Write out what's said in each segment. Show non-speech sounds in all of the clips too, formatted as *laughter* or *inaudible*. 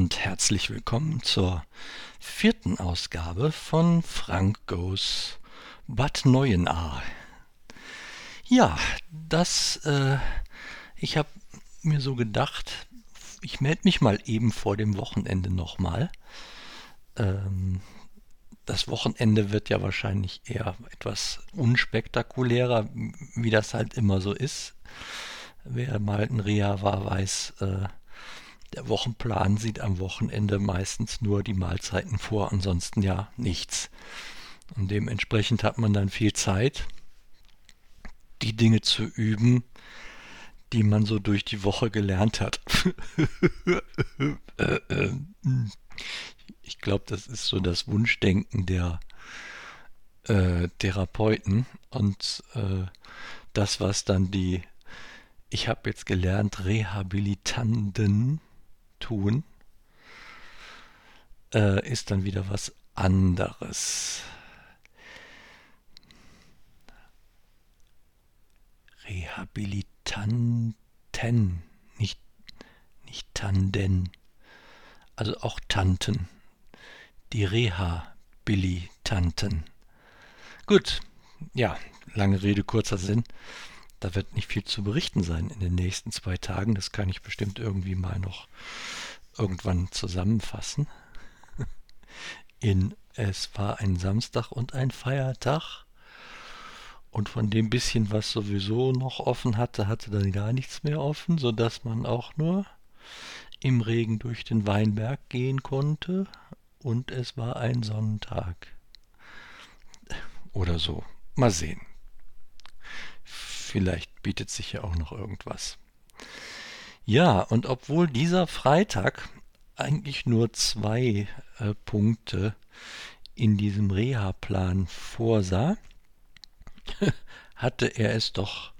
Und herzlich willkommen zur vierten Ausgabe von Frank Goes Bad Neuenahr. Ja, das, äh, ich habe mir so gedacht, ich melde mich mal eben vor dem Wochenende nochmal. Ähm, das Wochenende wird ja wahrscheinlich eher etwas unspektakulärer, wie das halt immer so ist. Wer mal in Reha war, weiß, äh, der Wochenplan sieht am Wochenende meistens nur die Mahlzeiten vor, ansonsten ja nichts. Und dementsprechend hat man dann viel Zeit, die Dinge zu üben, die man so durch die Woche gelernt hat. *laughs* ich glaube, das ist so das Wunschdenken der äh, Therapeuten und äh, das, was dann die, ich habe jetzt gelernt, Rehabilitanten tun, äh, ist dann wieder was anderes. Rehabilitanten, nicht, nicht Tanden, also auch Tanten. Die Rehabilitanten. Gut, ja, lange Rede, kurzer Sinn. Da wird nicht viel zu berichten sein in den nächsten zwei Tagen. Das kann ich bestimmt irgendwie mal noch irgendwann zusammenfassen. *laughs* In es war ein Samstag und ein Feiertag. Und von dem bisschen, was sowieso noch offen hatte, hatte dann gar nichts mehr offen, sodass man auch nur im Regen durch den Weinberg gehen konnte. Und es war ein Sonntag. Oder so. Mal sehen. Vielleicht bietet sich ja auch noch irgendwas. Ja, und obwohl dieser Freitag eigentlich nur zwei äh, Punkte in diesem Reha-Plan vorsah, *laughs* hatte er es doch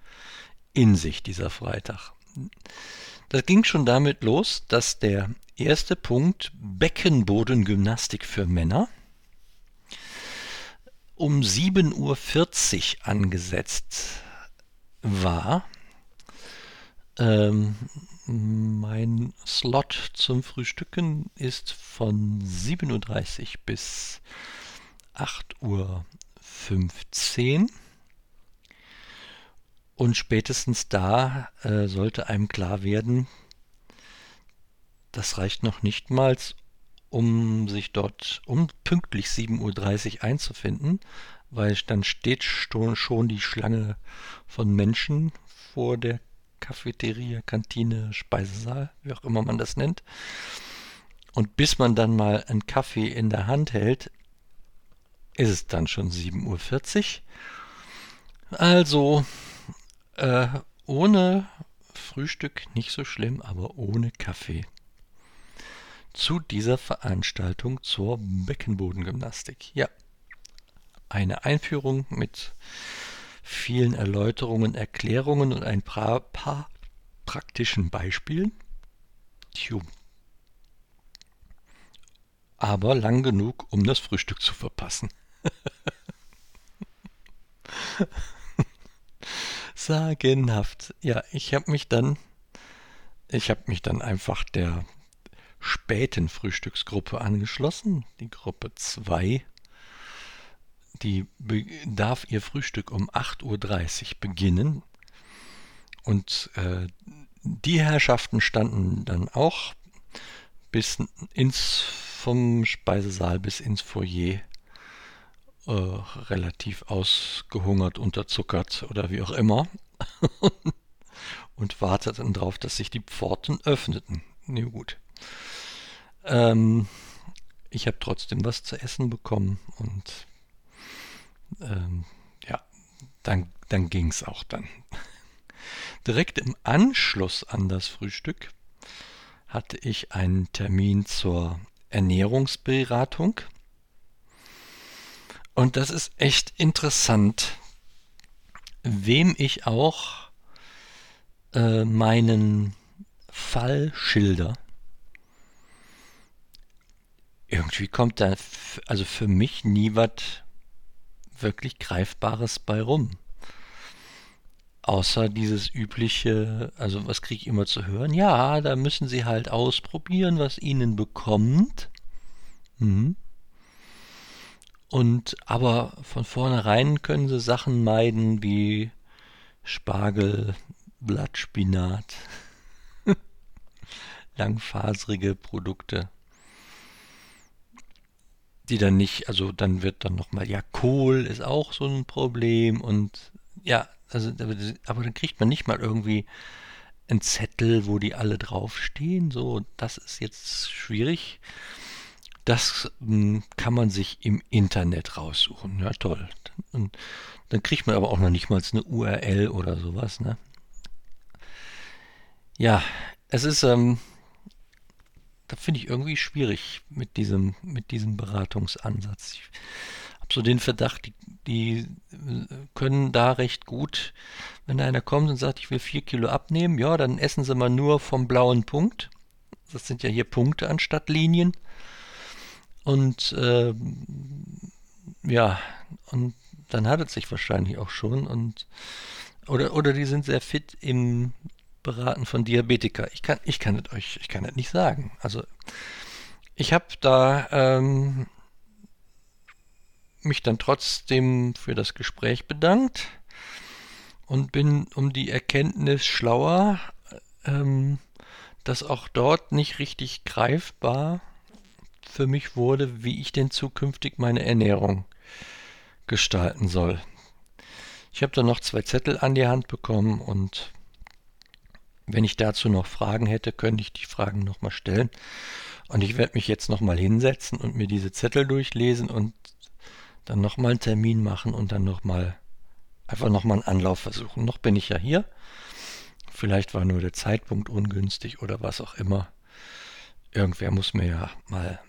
in sich, dieser Freitag. Das ging schon damit los, dass der erste Punkt Beckenbodengymnastik für Männer um 7.40 Uhr angesetzt war. Ähm, mein Slot zum Frühstücken ist von 7.30 Uhr bis 8.15 Uhr. Und spätestens da äh, sollte einem klar werden, das reicht noch nicht mal, um sich dort um pünktlich 7.30 Uhr einzufinden, weil dann steht schon die Schlange von Menschen vor der Cafeteria, Kantine, Speisesaal, wie auch immer man das nennt. Und bis man dann mal einen Kaffee in der Hand hält, ist es dann schon 7.40 Uhr. Also äh, ohne Frühstück nicht so schlimm, aber ohne Kaffee. Zu dieser Veranstaltung zur Beckenbodengymnastik. Ja, eine Einführung mit vielen Erläuterungen, Erklärungen und ein paar, paar praktischen Beispielen. Tju. Aber lang genug, um das Frühstück zu verpassen. *laughs* Sagenhaft. Ja, ich habe mich dann, ich habe mich dann einfach der späten Frühstücksgruppe angeschlossen, die Gruppe 2 die darf ihr Frühstück um 8.30 Uhr beginnen. Und äh, die Herrschaften standen dann auch bis ins vom Speisesaal bis ins Foyer äh, relativ ausgehungert, unterzuckert oder wie auch immer *laughs* und warteten darauf, dass sich die Pforten öffneten. Nee, gut. Ähm, ich habe trotzdem was zu essen bekommen und ähm, ja, dann, dann ging es auch dann. Direkt im Anschluss an das Frühstück hatte ich einen Termin zur Ernährungsberatung. Und das ist echt interessant, wem ich auch äh, meinen Fall schilder. Irgendwie kommt da also für mich nie was wirklich Greifbares bei rum. Außer dieses übliche, also was kriege ich immer zu hören? Ja, da müssen Sie halt ausprobieren, was Ihnen bekommt. Mhm. Und aber von vornherein können Sie Sachen meiden wie Spargel, Blattspinat, *laughs* langfaserige Produkte, die dann nicht, also dann wird dann nochmal, ja, Kohl ist auch so ein Problem und ja, also, aber dann kriegt man nicht mal irgendwie einen Zettel, wo die alle draufstehen. So, das ist jetzt schwierig. Das hm, kann man sich im Internet raussuchen. Ja, toll. Und dann kriegt man aber auch noch nicht mal eine URL oder sowas. Ne? Ja, es ist, ähm, da finde ich irgendwie schwierig mit diesem, mit diesem Beratungsansatz. Ich habe so den Verdacht, die die äh, können da recht gut, wenn da einer kommt und sagt, ich will vier Kilo abnehmen, ja, dann essen sie mal nur vom blauen Punkt. Das sind ja hier Punkte anstatt Linien. Und äh, ja, und dann hat es sich wahrscheinlich auch schon. Und oder, oder die sind sehr fit im Beraten von Diabetika. Ich kann, ich kann das euch, ich kann das nicht sagen. Also ich habe da ähm, mich dann trotzdem für das Gespräch bedankt und bin um die Erkenntnis schlauer, ähm, dass auch dort nicht richtig greifbar für mich wurde, wie ich denn zukünftig meine Ernährung gestalten soll. Ich habe dann noch zwei Zettel an die Hand bekommen und wenn ich dazu noch Fragen hätte, könnte ich die Fragen nochmal stellen. Und ich werde mich jetzt nochmal hinsetzen und mir diese Zettel durchlesen und dann nochmal einen Termin machen und dann nochmal einfach nochmal einen Anlauf versuchen. Noch bin ich ja hier. Vielleicht war nur der Zeitpunkt ungünstig oder was auch immer. Irgendwer muss mir ja mal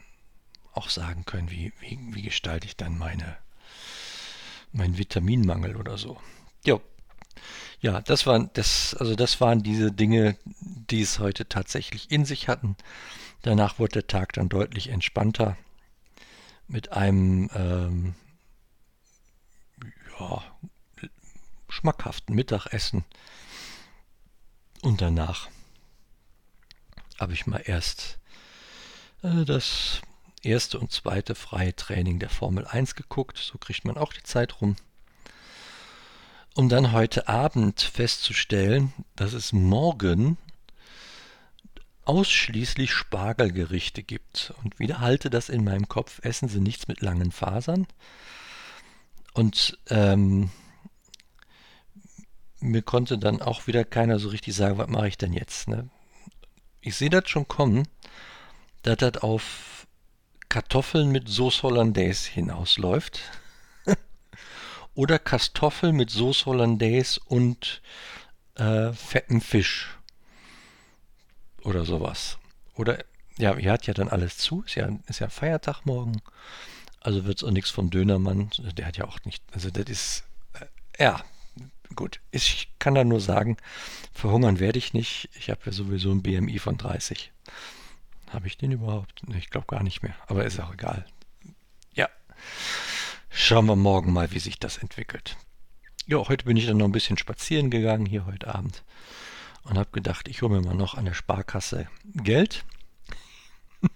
auch sagen können, wie, wie, wie gestalte ich dann meine, meinen Vitaminmangel oder so. Jo. Ja, das waren das, also das waren diese Dinge, die es heute tatsächlich in sich hatten. Danach wurde der Tag dann deutlich entspannter mit einem ähm, ja, schmackhaften Mittagessen. Und danach habe ich mal erst äh, das erste und zweite freie Training der Formel 1 geguckt. So kriegt man auch die Zeit rum. Um dann heute Abend festzustellen, dass es morgen ausschließlich Spargelgerichte gibt. Und wieder halte das in meinem Kopf, essen Sie nichts mit langen Fasern. Und ähm, mir konnte dann auch wieder keiner so richtig sagen, was mache ich denn jetzt. Ne? Ich sehe das schon kommen, dass das auf Kartoffeln mit Sauce Hollandaise hinausläuft. Oder Kartoffeln mit Sauce Hollandaise und äh, fetten Fisch. Oder sowas. Oder, ja, ihr hat ja dann alles zu. Ist ja, ist ja Feiertag morgen. Also wird es auch nichts vom Dönermann. Der hat ja auch nicht. Also das ist. Äh, ja, gut. Ich kann da nur sagen, verhungern werde ich nicht. Ich habe ja sowieso ein BMI von 30. Habe ich den überhaupt? Ich glaube gar nicht mehr. Aber ist auch egal. Ja. Schauen wir morgen mal, wie sich das entwickelt. Ja, heute bin ich dann noch ein bisschen spazieren gegangen, hier heute Abend. Und habe gedacht, ich hole mir mal noch an der Sparkasse Geld. *laughs*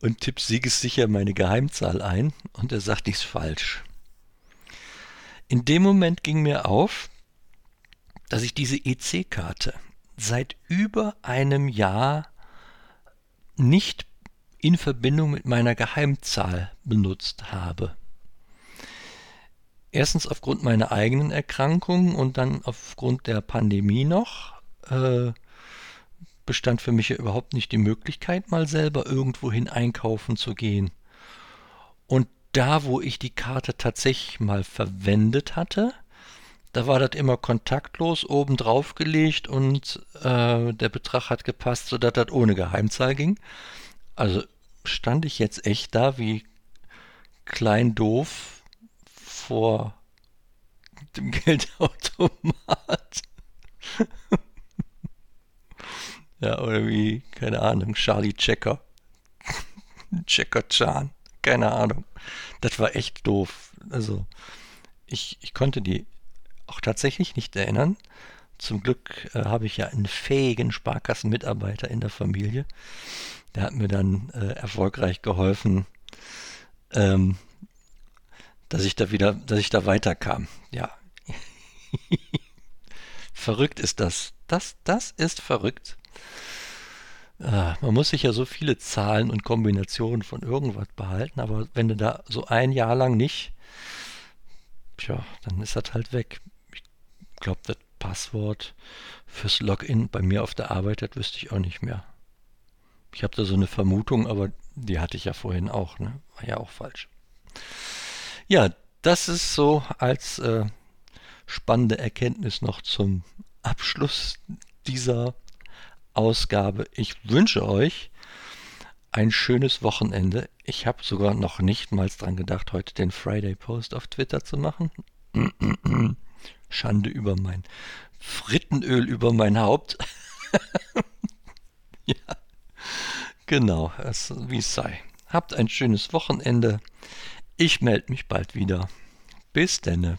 und tipp siegessicher meine Geheimzahl ein und er sagt, ist falsch. In dem Moment ging mir auf, dass ich diese EC-Karte seit über einem Jahr nicht in Verbindung mit meiner Geheimzahl benutzt habe. Erstens aufgrund meiner eigenen Erkrankung und dann aufgrund der Pandemie noch. Äh, bestand für mich ja überhaupt nicht die Möglichkeit, mal selber irgendwohin einkaufen zu gehen. Und da, wo ich die Karte tatsächlich mal verwendet hatte, da war das immer kontaktlos oben drauf gelegt und äh, der Betrag hat gepasst, sodass das ohne Geheimzahl ging. Also stand ich jetzt echt da wie klein doof vor dem *laughs* Geldautomat. *laughs* Ja, oder wie, keine Ahnung, Charlie Checker. *laughs* Checker Chan. Keine Ahnung. Das war echt doof. Also, ich, ich konnte die auch tatsächlich nicht erinnern. Zum Glück äh, habe ich ja einen fähigen Sparkassenmitarbeiter in der Familie. Der hat mir dann äh, erfolgreich geholfen, ähm, dass ich da wieder, dass ich da weiterkam. Ja. *laughs* verrückt ist das. Das, das ist verrückt. Ah, man muss sich ja so viele Zahlen und Kombinationen von irgendwas behalten, aber wenn du da so ein Jahr lang nicht, tja, dann ist das halt weg. Ich glaube, das Passwort fürs Login bei mir auf der Arbeit, das wüsste ich auch nicht mehr. Ich habe da so eine Vermutung, aber die hatte ich ja vorhin auch, ne? War ja auch falsch. Ja, das ist so als äh, spannende Erkenntnis noch zum Abschluss dieser Ausgabe. Ich wünsche euch ein schönes Wochenende. Ich habe sogar noch nicht mal dran gedacht, heute den Friday Post auf Twitter zu machen. *clears throat* Schande über mein Frittenöl über mein Haupt. *laughs* ja, genau, wie es sei. Habt ein schönes Wochenende. Ich melde mich bald wieder. Bis denne.